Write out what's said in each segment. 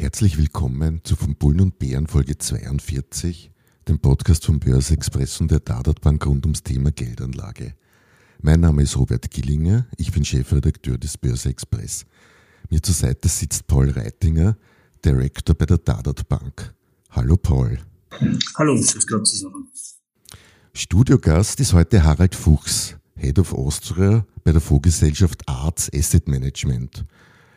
Herzlich willkommen zu Von Bullen und Bären Folge 42, dem Podcast von Börse Express und der Dadat Bank rund ums Thema Geldanlage. Mein Name ist Robert Gillinger, ich bin Chefredakteur des Börse Express. Mir zur Seite sitzt Paul Reitinger, Director bei der Dadat Bank. Hallo Paul. Hallo, grüß Gott zusammen. Studiogast ist heute Harald Fuchs, Head of Austria bei der Fondsgesellschaft Arts Asset Management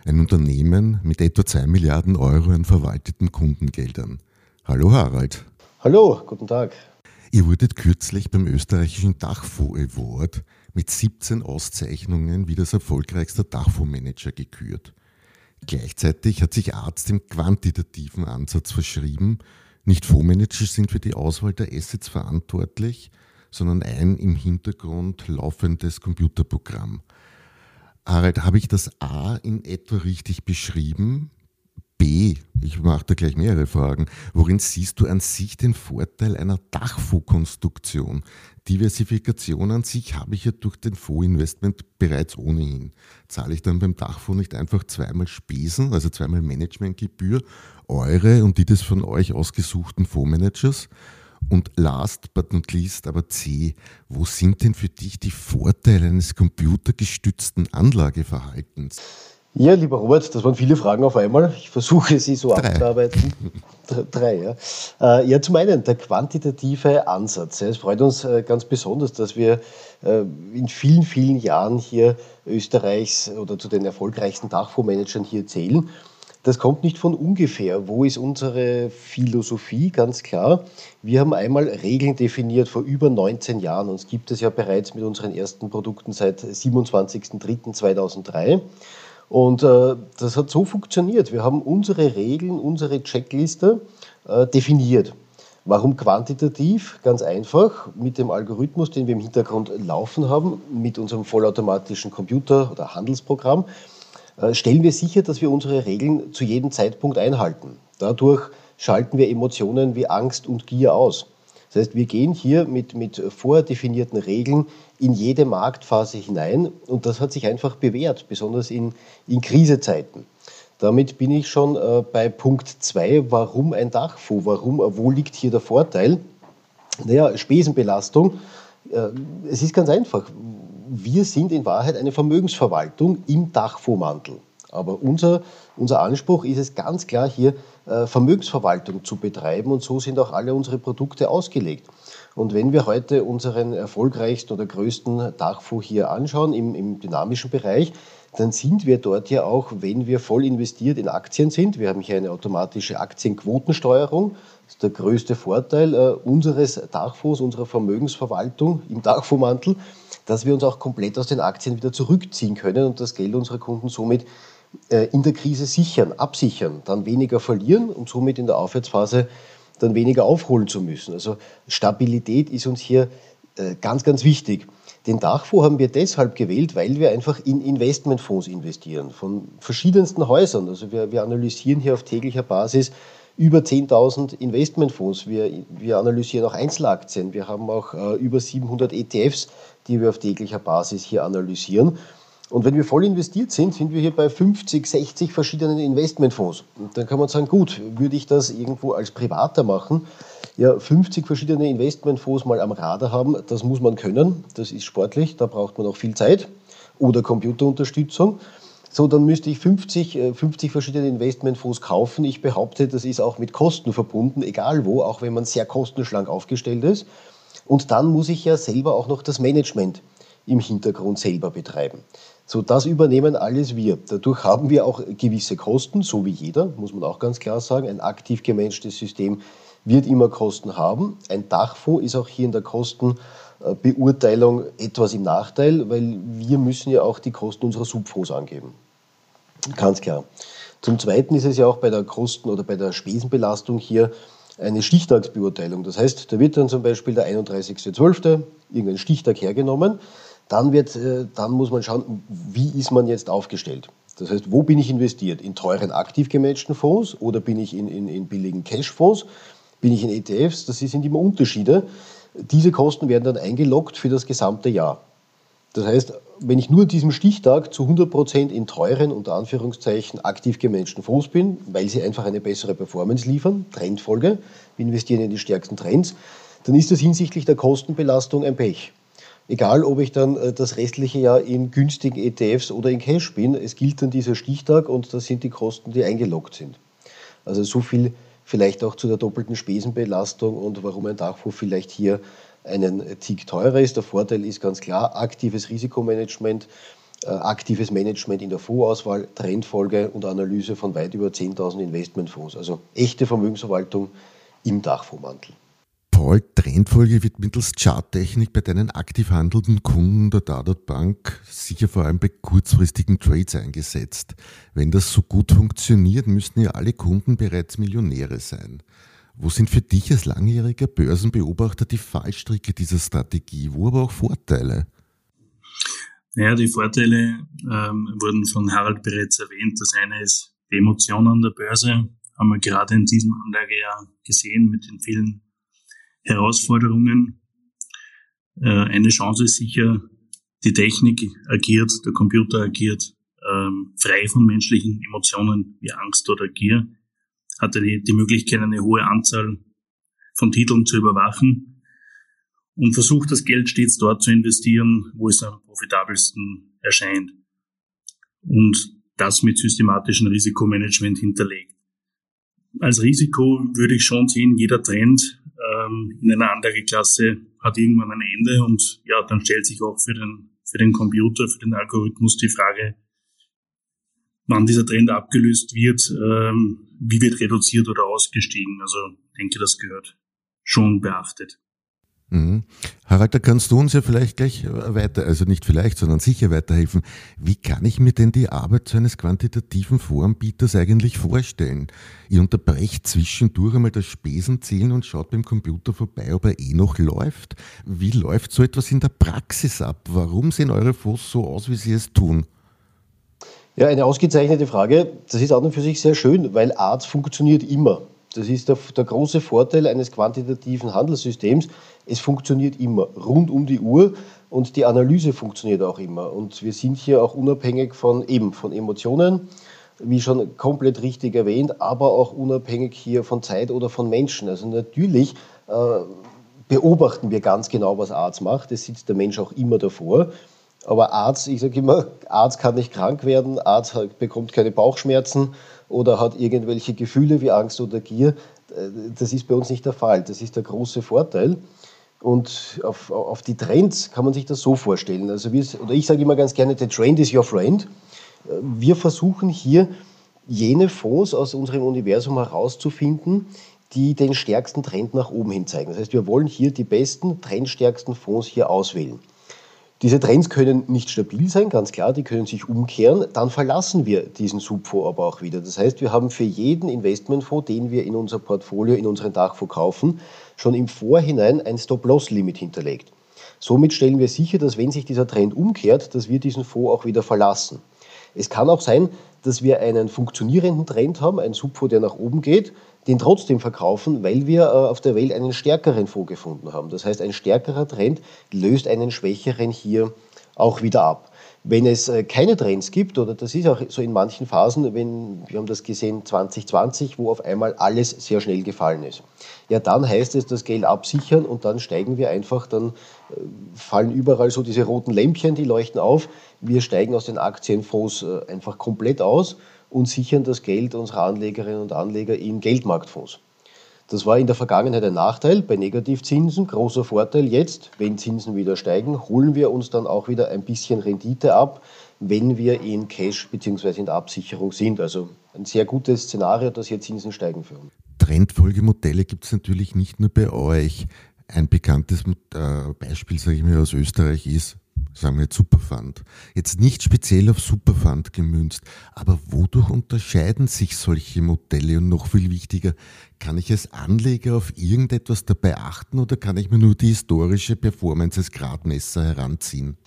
ein Unternehmen mit etwa 2 Milliarden Euro an verwalteten Kundengeldern. Hallo Harald. Hallo, guten Tag. Ihr wurdet kürzlich beim österreichischen Dachfonds Award mit 17 Auszeichnungen wie das erfolgreichste Dachfondsmanager gekürt. Gleichzeitig hat sich Arzt dem quantitativen Ansatz verschrieben. Nicht Fondsmanager sind für die Auswahl der Assets verantwortlich, sondern ein im Hintergrund laufendes Computerprogramm. Harald, habe ich das A in etwa richtig beschrieben? B, ich mache da gleich mehrere Fragen. Worin siehst du an sich den Vorteil einer Dachfondskonstruktion? Diversifikation an sich habe ich ja durch den Fondsinvestment bereits ohnehin. Zahle ich dann beim Dachfonds nicht einfach zweimal Spesen, also zweimal Managementgebühr, eure und die des von euch ausgesuchten Fondsmanagers? Und last but not least, aber C, wo sind denn für dich die Vorteile eines computergestützten Anlageverhaltens? Ja, lieber Robert, das waren viele Fragen auf einmal. Ich versuche sie so Drei. abzuarbeiten. Drei, ja. Äh, ja, zum einen der quantitative Ansatz. Es freut uns äh, ganz besonders, dass wir äh, in vielen, vielen Jahren hier Österreichs oder zu den erfolgreichsten Dachfondsmanagern hier zählen. Das kommt nicht von ungefähr. Wo ist unsere Philosophie? Ganz klar. Wir haben einmal Regeln definiert vor über 19 Jahren. Uns gibt es ja bereits mit unseren ersten Produkten seit 27.03.2003. Und äh, das hat so funktioniert. Wir haben unsere Regeln, unsere Checkliste äh, definiert. Warum quantitativ? Ganz einfach. Mit dem Algorithmus, den wir im Hintergrund laufen haben, mit unserem vollautomatischen Computer- oder Handelsprogramm, stellen wir sicher, dass wir unsere Regeln zu jedem Zeitpunkt einhalten. Dadurch schalten wir Emotionen wie Angst und Gier aus. Das heißt, wir gehen hier mit, mit vordefinierten Regeln in jede Marktphase hinein und das hat sich einfach bewährt, besonders in, in Krisezeiten. Damit bin ich schon äh, bei Punkt 2, warum ein Dachfonds, warum, wo liegt hier der Vorteil? Naja, Spesenbelastung. Äh, es ist ganz einfach wir sind in Wahrheit eine Vermögensverwaltung im Dachfondsmantel. Aber unser, unser Anspruch ist es ganz klar hier, äh, Vermögensverwaltung zu betreiben und so sind auch alle unsere Produkte ausgelegt. Und wenn wir heute unseren erfolgreichsten oder größten Dachfonds hier anschauen im, im dynamischen Bereich, dann sind wir dort ja auch, wenn wir voll investiert in Aktien sind. Wir haben hier eine automatische Aktienquotensteuerung. Das ist der größte Vorteil äh, unseres Dachfonds, unserer Vermögensverwaltung im Dachfondsmantel dass wir uns auch komplett aus den Aktien wieder zurückziehen können und das Geld unserer Kunden somit äh, in der Krise sichern, absichern, dann weniger verlieren und somit in der Aufwärtsphase dann weniger aufholen zu müssen. Also Stabilität ist uns hier äh, ganz, ganz wichtig. Den Dachfonds haben wir deshalb gewählt, weil wir einfach in Investmentfonds investieren, von verschiedensten Häusern. Also wir, wir analysieren hier auf täglicher Basis über 10.000 Investmentfonds. Wir, wir analysieren auch Einzelaktien. Wir haben auch äh, über 700 ETFs, die wir auf täglicher Basis hier analysieren. Und wenn wir voll investiert sind, sind wir hier bei 50, 60 verschiedenen Investmentfonds. Und dann kann man sagen, gut, würde ich das irgendwo als Privater machen? Ja, 50 verschiedene Investmentfonds mal am Radar haben, das muss man können. Das ist sportlich, da braucht man auch viel Zeit oder Computerunterstützung. So, dann müsste ich 50, 50 äh, verschiedene Investmentfonds kaufen. Ich behaupte, das ist auch mit Kosten verbunden, egal wo, auch wenn man sehr kostenschlank aufgestellt ist. Und dann muss ich ja selber auch noch das Management im Hintergrund selber betreiben. So, das übernehmen alles wir. Dadurch haben wir auch gewisse Kosten, so wie jeder, muss man auch ganz klar sagen. Ein aktiv gemanagtes System wird immer Kosten haben. Ein Dachfonds ist auch hier in der Kostenbeurteilung etwas im Nachteil, weil wir müssen ja auch die Kosten unserer Subfonds angeben. Ganz klar. Zum Zweiten ist es ja auch bei der Kosten- oder bei der Spesenbelastung hier eine Stichtagsbeurteilung. Das heißt, da wird dann zum Beispiel der 31.12. irgendein Stichtag hergenommen. Dann, wird, äh, dann muss man schauen, wie ist man jetzt aufgestellt. Das heißt, wo bin ich investiert? In teuren aktiv gematchten Fonds oder bin ich in, in, in billigen Cashfonds? Bin ich in ETFs? Das sind immer Unterschiede. Diese Kosten werden dann eingeloggt für das gesamte Jahr. Das heißt, wenn ich nur an diesem Stichtag zu 100% in teuren, unter Anführungszeichen, aktiv gemanagten Fonds bin, weil sie einfach eine bessere Performance liefern, Trendfolge, wir investieren in die stärksten Trends, dann ist das hinsichtlich der Kostenbelastung ein Pech. Egal, ob ich dann äh, das restliche Jahr in günstigen ETFs oder in Cash bin, es gilt dann dieser Stichtag und das sind die Kosten, die eingeloggt sind. Also so viel vielleicht auch zu der doppelten Spesenbelastung und warum ein Dachfonds vielleicht hier einen Tick teurer ist. Der Vorteil ist ganz klar aktives Risikomanagement, äh, aktives Management in der Fondsauswahl, Trendfolge und Analyse von weit über 10.000 Investmentfonds. Also echte Vermögensverwaltung im Dachfondsmantel. Paul, Trendfolge wird mittels Charttechnik bei deinen aktiv handelnden Kunden der Dadat Bank sicher vor allem bei kurzfristigen Trades eingesetzt. Wenn das so gut funktioniert, müssten ja alle Kunden bereits Millionäre sein. Wo sind für dich als langjähriger Börsenbeobachter die Fallstricke dieser Strategie, wo aber auch Vorteile? Naja, die Vorteile ähm, wurden von Harald bereits erwähnt. Das eine ist die Emotion an der Börse, haben wir gerade in diesem Anlagejahr gesehen mit den vielen Herausforderungen. Äh, eine Chance ist sicher, die Technik agiert, der Computer agiert ähm, frei von menschlichen Emotionen wie Angst oder Gier hatte die, die Möglichkeit, eine hohe Anzahl von Titeln zu überwachen und versucht, das Geld stets dort zu investieren, wo es am profitabelsten erscheint. Und das mit systematischem Risikomanagement hinterlegt. Als Risiko würde ich schon sehen, jeder Trend ähm, in einer Anlageklasse hat irgendwann ein Ende und ja, dann stellt sich auch für den, für den Computer, für den Algorithmus die Frage, wann dieser Trend abgelöst wird, ähm, wie wird reduziert oder ausgestiegen. Also denke, das gehört schon beachtet. Mhm. Harald, da kannst du uns ja vielleicht gleich weiter, also nicht vielleicht, sondern sicher weiterhelfen. Wie kann ich mir denn die Arbeit so eines quantitativen Voranbieters eigentlich vorstellen? Ihr unterbrecht zwischendurch einmal das Spesenzählen und schaut beim Computer vorbei, ob er eh noch läuft. Wie läuft so etwas in der Praxis ab? Warum sehen eure Fonds so aus, wie sie es tun? Ja, eine ausgezeichnete Frage. Das ist an und für sich sehr schön, weil Arts funktioniert immer. Das ist der, der, große Vorteil eines quantitativen Handelssystems. Es funktioniert immer, rund um die Uhr und die Analyse funktioniert auch immer. Und wir sind hier auch unabhängig von eben von Emotionen, wie schon komplett richtig erwähnt, aber auch unabhängig hier von Zeit oder von Menschen. Also natürlich äh, beobachten wir ganz genau, was Arzt macht. Es sitzt der Mensch auch immer davor. Aber Arzt, ich sage immer, Arzt kann nicht krank werden, Arzt bekommt keine Bauchschmerzen oder hat irgendwelche Gefühle wie Angst oder Gier. Das ist bei uns nicht der Fall. Das ist der große Vorteil. Und auf, auf die Trends kann man sich das so vorstellen. Also wir, oder ich sage immer ganz gerne, the trend is your friend. Wir versuchen hier jene Fonds aus unserem Universum herauszufinden, die den stärksten Trend nach oben hin zeigen. Das heißt, wir wollen hier die besten, trendstärksten Fonds hier auswählen. Diese Trends können nicht stabil sein, ganz klar, die können sich umkehren. Dann verlassen wir diesen Subfonds aber auch wieder. Das heißt, wir haben für jeden Investmentfonds, den wir in unser Portfolio, in unseren Dachfonds kaufen, schon im Vorhinein ein Stop-Loss-Limit hinterlegt. Somit stellen wir sicher, dass wenn sich dieser Trend umkehrt, dass wir diesen Fonds auch wieder verlassen. Es kann auch sein, dass wir einen funktionierenden Trend haben, einen Subfonds, der nach oben geht, den trotzdem verkaufen, weil wir äh, auf der Welt einen stärkeren Fonds gefunden haben. Das heißt, ein stärkerer Trend löst einen schwächeren hier auch wieder ab. Wenn es äh, keine Trends gibt, oder das ist auch so in manchen Phasen, wenn, wir haben das gesehen 2020, wo auf einmal alles sehr schnell gefallen ist, ja, dann heißt es, das Geld absichern und dann steigen wir einfach, dann äh, fallen überall so diese roten Lämpchen, die leuchten auf. Wir steigen aus den Aktienfonds einfach komplett aus und sichern das Geld unserer Anlegerinnen und Anleger in Geldmarktfonds. Das war in der Vergangenheit ein Nachteil bei Negativzinsen, großer Vorteil jetzt, wenn Zinsen wieder steigen, holen wir uns dann auch wieder ein bisschen Rendite ab, wenn wir in Cash bzw. in der Absicherung sind. Also ein sehr gutes Szenario, dass hier Zinsen steigen für uns. Trendfolgemodelle gibt es natürlich nicht nur bei euch. Ein bekanntes äh, Beispiel, sage ich mal, aus Österreich ist sagen wir jetzt Superfund, jetzt nicht speziell auf Superfund gemünzt, aber wodurch unterscheiden sich solche Modelle und noch viel wichtiger, kann ich als Anleger auf irgendetwas dabei achten oder kann ich mir nur die historische Performance als Gradmesser heranziehen?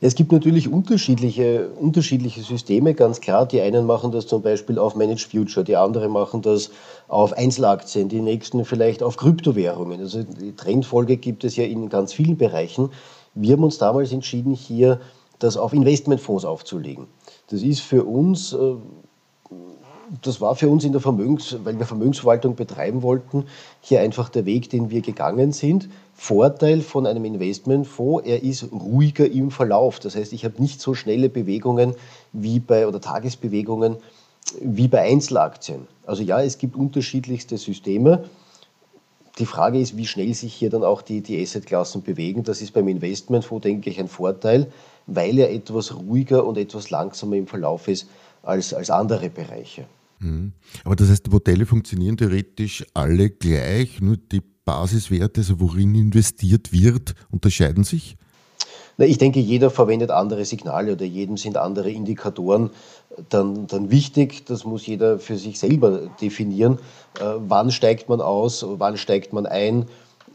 Es gibt natürlich unterschiedliche, unterschiedliche Systeme, ganz klar. Die einen machen das zum Beispiel auf Managed Future, die anderen machen das auf Einzelaktien, die nächsten vielleicht auf Kryptowährungen. Also die Trendfolge gibt es ja in ganz vielen Bereichen. Wir haben uns damals entschieden, hier das auf Investmentfonds aufzulegen. Das ist für uns, äh, das war für uns in der Vermögens, weil wir Vermögensverwaltung betreiben wollten, hier einfach der Weg, den wir gegangen sind. Vorteil von einem Investmentfonds, er ist ruhiger im Verlauf. Das heißt, ich habe nicht so schnelle Bewegungen wie bei oder Tagesbewegungen wie bei Einzelaktien. Also ja, es gibt unterschiedlichste Systeme. Die Frage ist, wie schnell sich hier dann auch die, die Assetklassen bewegen. Das ist beim Investmentfonds, denke ich, ein Vorteil, weil er etwas ruhiger und etwas langsamer im Verlauf ist als, als andere Bereiche. Mhm. Aber das heißt, die Modelle funktionieren theoretisch alle gleich, nur die Basiswerte, also worin investiert wird, unterscheiden sich? Ich denke, jeder verwendet andere Signale oder jedem sind andere Indikatoren dann, dann wichtig. Das muss jeder für sich selber definieren. Äh, wann steigt man aus, wann steigt man ein,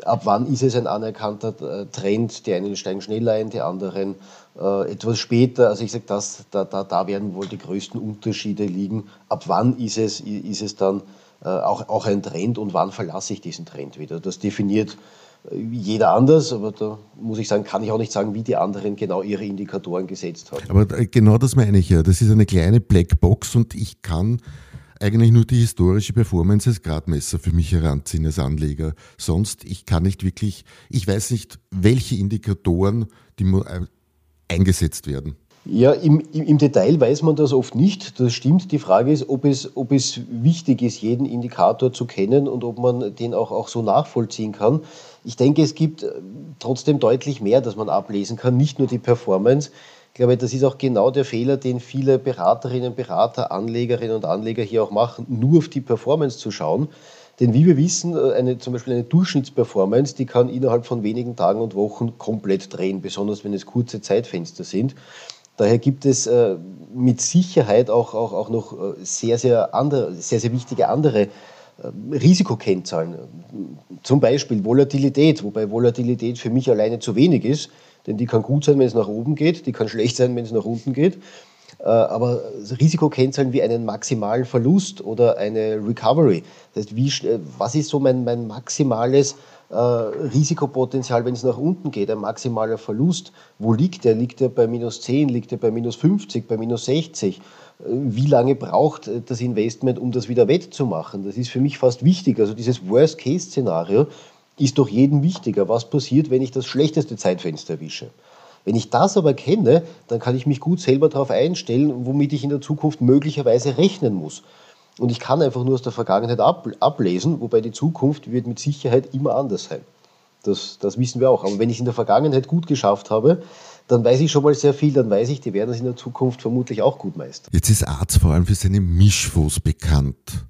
ab wann ist es ein anerkannter äh, Trend. Die einen steigen schneller ein, die anderen äh, etwas später. Also ich sage, da, da, da werden wohl die größten Unterschiede liegen. Ab wann ist es, ist es dann auch, auch ein Trend und wann verlasse ich diesen Trend wieder. Das definiert jeder anders, aber da muss ich sagen, kann ich auch nicht sagen, wie die anderen genau ihre Indikatoren gesetzt haben. Aber äh, genau das meine ich ja. Das ist eine kleine Blackbox und ich kann eigentlich nur die historische Performance als Gradmesser für mich heranziehen als Anleger. Sonst, ich kann nicht wirklich, ich weiß nicht, welche Indikatoren die äh, eingesetzt werden. Ja, im, im, Detail weiß man das oft nicht. Das stimmt. Die Frage ist, ob es, ob es wichtig ist, jeden Indikator zu kennen und ob man den auch, auch so nachvollziehen kann. Ich denke, es gibt äh, trotzdem deutlich mehr, das man ablesen kann, nicht nur die Performance. Ich glaube, das ist auch genau der Fehler, den viele Beraterinnen, Berater, Anlegerinnen und Anleger hier auch machen, nur auf die Performance zu schauen. Denn wie wir wissen, äh, eine, zum Beispiel eine Durchschnittsperformance, die kann innerhalb von wenigen Tagen und Wochen komplett drehen, besonders wenn es kurze Zeitfenster sind. Daher gibt es äh, mit Sicherheit auch, auch, auch noch äh, sehr, sehr, andere, sehr, sehr wichtige andere äh, Risikokennzahlen. Zum Beispiel Volatilität, wobei Volatilität für mich alleine zu wenig ist, denn die kann gut sein, wenn es nach oben geht, die kann schlecht sein, wenn es nach unten geht. Äh, aber Risikokennzahlen wie einen maximalen Verlust oder eine Recovery, das heißt, wie, was ist so mein, mein maximales äh, Risikopotenzial, wenn es nach unten geht, ein maximaler Verlust. Wo liegt der? Liegt er bei minus 10, liegt er bei minus 50, bei minus 60? Äh, wie lange braucht äh, das Investment, um das wieder wettzumachen? Das ist für mich fast wichtig. Also dieses Worst-Case-Szenario ist doch jedem wichtiger. Was passiert, wenn ich das schlechteste Zeitfenster erwische? Wenn ich das aber kenne, dann kann ich mich gut selber darauf einstellen, womit ich in der Zukunft möglicherweise rechnen muss. Und ich kann einfach nur aus der Vergangenheit ab, ablesen, wobei die Zukunft wird mit Sicherheit immer anders sein. Das, das wissen wir auch. Aber wenn ich es in der Vergangenheit gut geschafft habe, dann weiß ich schon mal sehr viel, dann weiß ich, die werden es in der Zukunft vermutlich auch gut meistern. Jetzt ist Arzt vor allem für seine Mischfonds bekannt.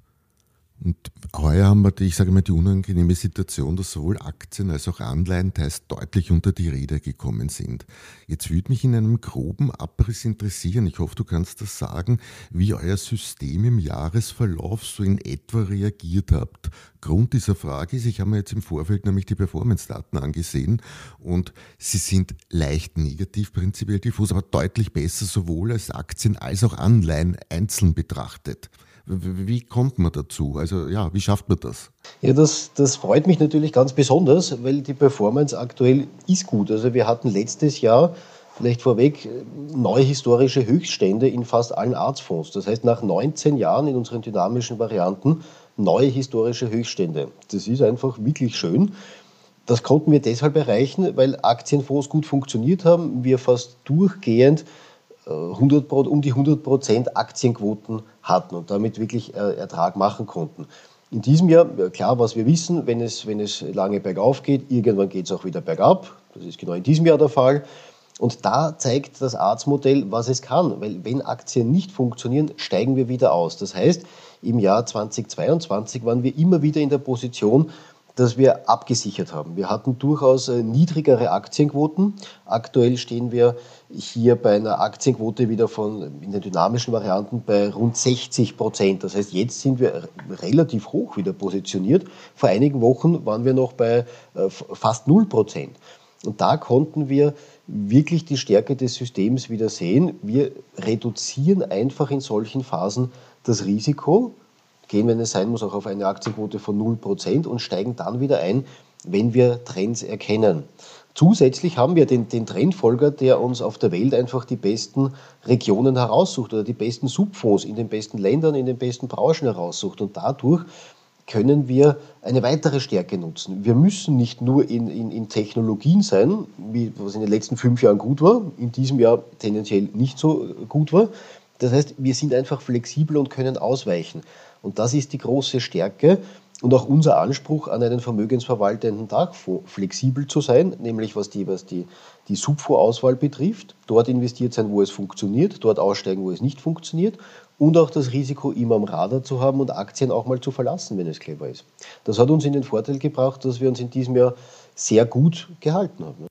Und heuer haben wir, die, ich sage mal, die unangenehme Situation, dass sowohl Aktien als auch Anleihen teils deutlich unter die Räder gekommen sind. Jetzt würde mich in einem groben Abriss interessieren, ich hoffe, du kannst das sagen, wie euer System im Jahresverlauf so in etwa reagiert habt. Grund dieser Frage ist, ich habe mir jetzt im Vorfeld nämlich die Performance-Daten angesehen und sie sind leicht negativ prinzipiell diffus, aber deutlich besser sowohl als Aktien als auch Anleihen einzeln betrachtet. Wie kommt man dazu? Also ja, wie schafft man das? Ja, das, das freut mich natürlich ganz besonders, weil die Performance aktuell ist gut. Also wir hatten letztes Jahr, vielleicht vorweg, neue historische Höchststände in fast allen Arztfonds. Das heißt, nach 19 Jahren in unseren dynamischen Varianten neue historische Höchststände. Das ist einfach wirklich schön. Das konnten wir deshalb erreichen, weil Aktienfonds gut funktioniert haben, wir fast durchgehend 100, um die 100 Prozent Aktienquoten hatten und damit wirklich äh, Ertrag machen konnten. In diesem Jahr, klar, was wir wissen, wenn es, wenn es lange bergauf geht, irgendwann geht es auch wieder bergab. Das ist genau in diesem Jahr der Fall. Und da zeigt das Arztmodell, was es kann. Weil wenn Aktien nicht funktionieren, steigen wir wieder aus. Das heißt, im Jahr 2022 waren wir immer wieder in der Position, dass wir abgesichert haben. Wir hatten durchaus äh, niedrigere Aktienquoten. Aktuell stehen wir hier bei einer Aktienquote wieder von in den dynamischen Varianten bei rund 60 Prozent. Das heißt, jetzt sind wir relativ hoch wieder positioniert. Vor einigen Wochen waren wir noch bei äh, fast 0 Prozent. Und da konnten wir wirklich die Stärke des Systems wieder sehen. Wir reduzieren einfach in solchen Phasen das Risiko, gehen, wenn es sein muss, auch auf eine Aktienquote von 0% und steigen dann wieder ein, wenn wir Trends erkennen. Zusätzlich haben wir den, den, Trendfolger, der uns auf der Welt einfach die besten Regionen heraussucht oder die besten Subfonds in den besten Ländern, in den besten Branchen heraussucht. Und dadurch können wir eine weitere Stärke nutzen. Wir müssen nicht nur in, in, in Technologien sein, wie was in den letzten fünf Jahren gut war, in diesem Jahr tendenziell nicht so gut war. Das heißt, wir sind einfach flexibel und können ausweichen. Und das ist die große Stärke und auch unser Anspruch an einen vermögensverwaltenden Tagfonds, flexibel zu sein, nämlich was die, was die, die Subfondsauswahl betrifft, dort investiert sein, wo es funktioniert, dort aussteigen, wo es nicht funktioniert und auch das Risiko immer am Radar zu haben und Aktien auch mal zu verlassen, wenn es clever ist. Das hat uns in den Vorteil gebracht, dass wir uns in diesem Jahr sehr gut gehalten haben.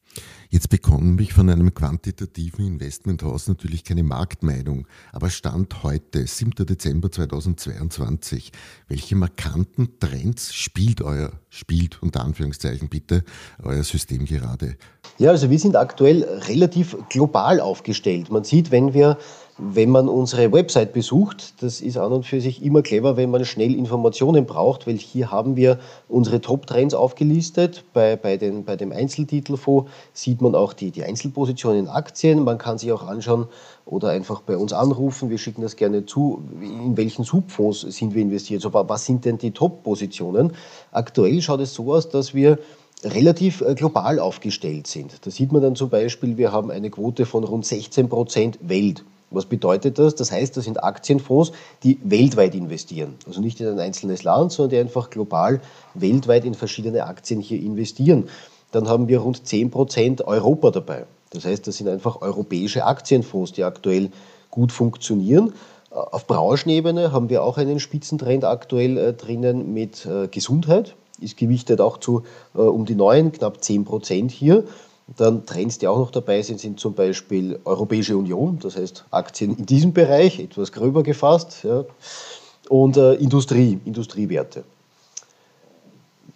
Jetzt bekomme ich von einem quantitativen Investmenthaus natürlich keine Marktmeinung, aber Stand heute, 7. Dezember 2022, welche markanten Trends spielt euer, spielt unter Anführungszeichen bitte, euer System gerade? Ja, also wir sind aktuell relativ global aufgestellt. Man sieht, wenn wir wenn man unsere Website besucht, das ist an und für sich immer clever, wenn man schnell Informationen braucht, weil hier haben wir unsere Top-Trends aufgelistet. Bei, bei, den, bei dem Einzeltitelfonds sieht man auch die, die Einzelpositionen in Aktien. Man kann sich auch anschauen oder einfach bei uns anrufen. Wir schicken das gerne zu. In welchen Subfonds sind wir investiert? So, was sind denn die Top-Positionen? Aktuell schaut es so aus, dass wir relativ äh, global aufgestellt sind. Da sieht man dann zum Beispiel, wir haben eine Quote von rund 16 Prozent Welt. Was bedeutet das? Das heißt, das sind Aktienfonds, die weltweit investieren. Also nicht in ein einzelnes Land, sondern die einfach global weltweit in verschiedene Aktien hier investieren. Dann haben wir rund 10 Prozent Europa dabei. Das heißt, das sind einfach europäische Aktienfonds, die aktuell gut funktionieren. Auf Branchenebene haben wir auch einen Spitzentrend aktuell äh, drinnen mit äh, Gesundheit. Ist gewichtet auch zu äh, um die neuen, knapp 10 Prozent hier. Dann Trends, die auch noch dabei sind, sind zum Beispiel Europäische Union, das heißt Aktien in diesem Bereich, etwas gröber gefasst, ja, und äh, Industrie, Industriewerte.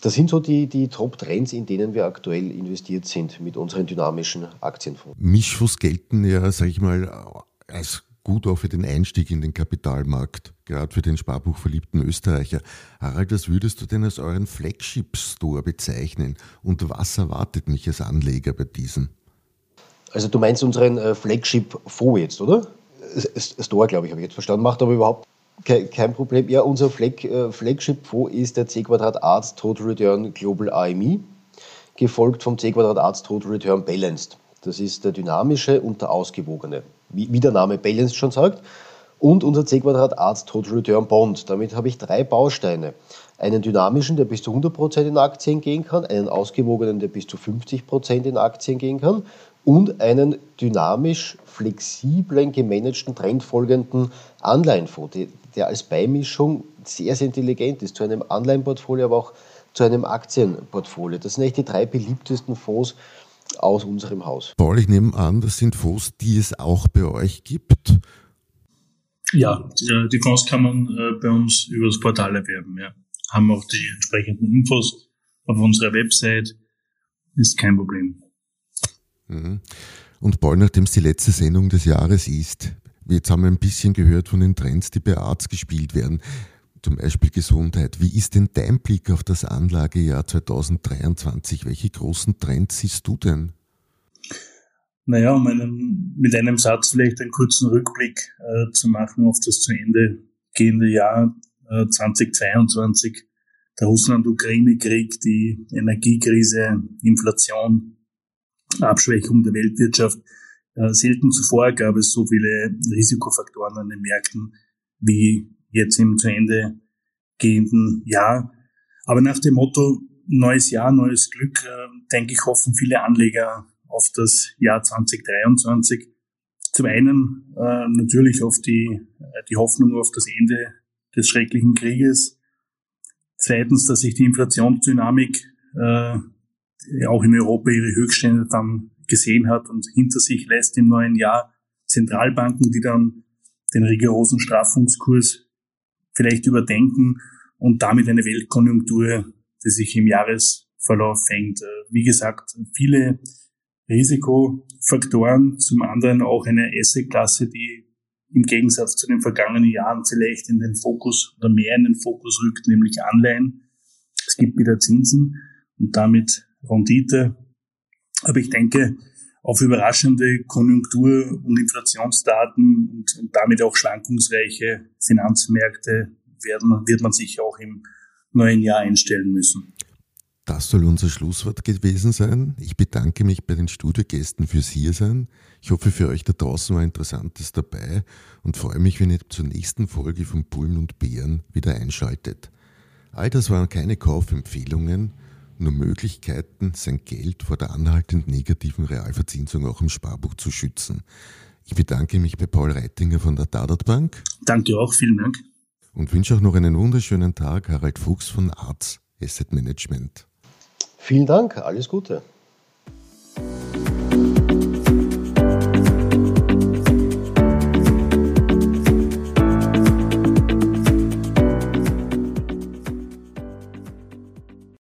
Das sind so die, die Top-Trends, in denen wir aktuell investiert sind mit unseren dynamischen Aktienfonds. Mischfonds gelten ja, sage ich mal, als gut auch für den Einstieg in den Kapitalmarkt, gerade für den sparbuchverliebten Österreicher. Harald, was würdest du denn als euren Flagship-Store bezeichnen und was erwartet mich als Anleger bei diesem? Also du meinst unseren äh, Flagship-Fonds jetzt, oder? Store, glaube ich, habe ich jetzt verstanden, macht aber überhaupt kein Problem. Ja, unser Flag, äh, Flagship-Fonds ist der C Quadrat Arts Total Return Global AMI, gefolgt vom C Quadrat Arts Total Return Balanced. Das ist der dynamische und der ausgewogene wie, wie der Name Balance schon sagt. Und unser C-Quadrat Arzt Total Return Bond. Damit habe ich drei Bausteine. Einen dynamischen, der bis zu 100% in Aktien gehen kann, einen ausgewogenen, der bis zu 50% in Aktien gehen kann und einen dynamisch flexiblen, gemanagten, trendfolgenden Anleihenfonds, der als Beimischung sehr, sehr intelligent ist, zu einem Anleihenportfolio, aber auch zu einem Aktienportfolio. Das sind eigentlich die drei beliebtesten Fonds, aus unserem Haus. Paul, ich nehme an, das sind Fonds, die es auch bei euch gibt. Ja, die Fonds kann man äh, bei uns über das Portal erwerben. Ja. Haben auch die entsprechenden Infos auf unserer Website. Ist kein Problem. Mhm. Und Paul, nachdem es die letzte Sendung des Jahres ist, jetzt haben wir ein bisschen gehört von den Trends, die bei Arts gespielt werden zum Beispiel Gesundheit. Wie ist denn dein Blick auf das Anlagejahr 2023? Welche großen Trends siehst du denn? Naja, um einen, mit einem Satz vielleicht einen kurzen Rückblick äh, zu machen auf das zu Ende gehende Jahr äh, 2022. Der Russland-Ukraine-Krieg, die Energiekrise, Inflation, Abschwächung der Weltwirtschaft. Äh, selten zuvor gab es so viele Risikofaktoren an den Märkten wie jetzt im zu Ende gehenden Jahr. Aber nach dem Motto neues Jahr, neues Glück, äh, denke ich, hoffen viele Anleger auf das Jahr 2023. Zum einen äh, natürlich auf die, äh, die Hoffnung auf das Ende des schrecklichen Krieges. Zweitens, dass sich die Inflationsdynamik äh, auch in Europa ihre Höchststände dann gesehen hat und hinter sich lässt im neuen Jahr Zentralbanken, die dann den rigorosen Straffungskurs vielleicht überdenken und damit eine Weltkonjunktur, die sich im Jahresverlauf fängt. Wie gesagt, viele Risikofaktoren, zum anderen auch eine Assetklasse, die im Gegensatz zu den vergangenen Jahren vielleicht in den Fokus oder mehr in den Fokus rückt, nämlich Anleihen. Es gibt wieder Zinsen und damit Rendite. Aber ich denke, auf überraschende Konjunktur- und Inflationsdaten und, und, damit auch schwankungsreiche Finanzmärkte werden, wird man sich auch im neuen Jahr einstellen müssen. Das soll unser Schlusswort gewesen sein. Ich bedanke mich bei den Studiogästen fürs Hiersein. Ich hoffe, für euch da draußen war Interessantes dabei und freue mich, wenn ihr zur nächsten Folge von Bullen und Bären wieder einschaltet. All das waren keine Kaufempfehlungen, nur Möglichkeiten, sein Geld vor der anhaltend negativen Realverzinsung auch im Sparbuch zu schützen. Ich bedanke mich bei Paul Reitinger von der Dadat Bank. Danke auch, vielen Dank. Und wünsche auch noch einen wunderschönen Tag, Harald Fuchs von Arts Asset Management. Vielen Dank, alles Gute.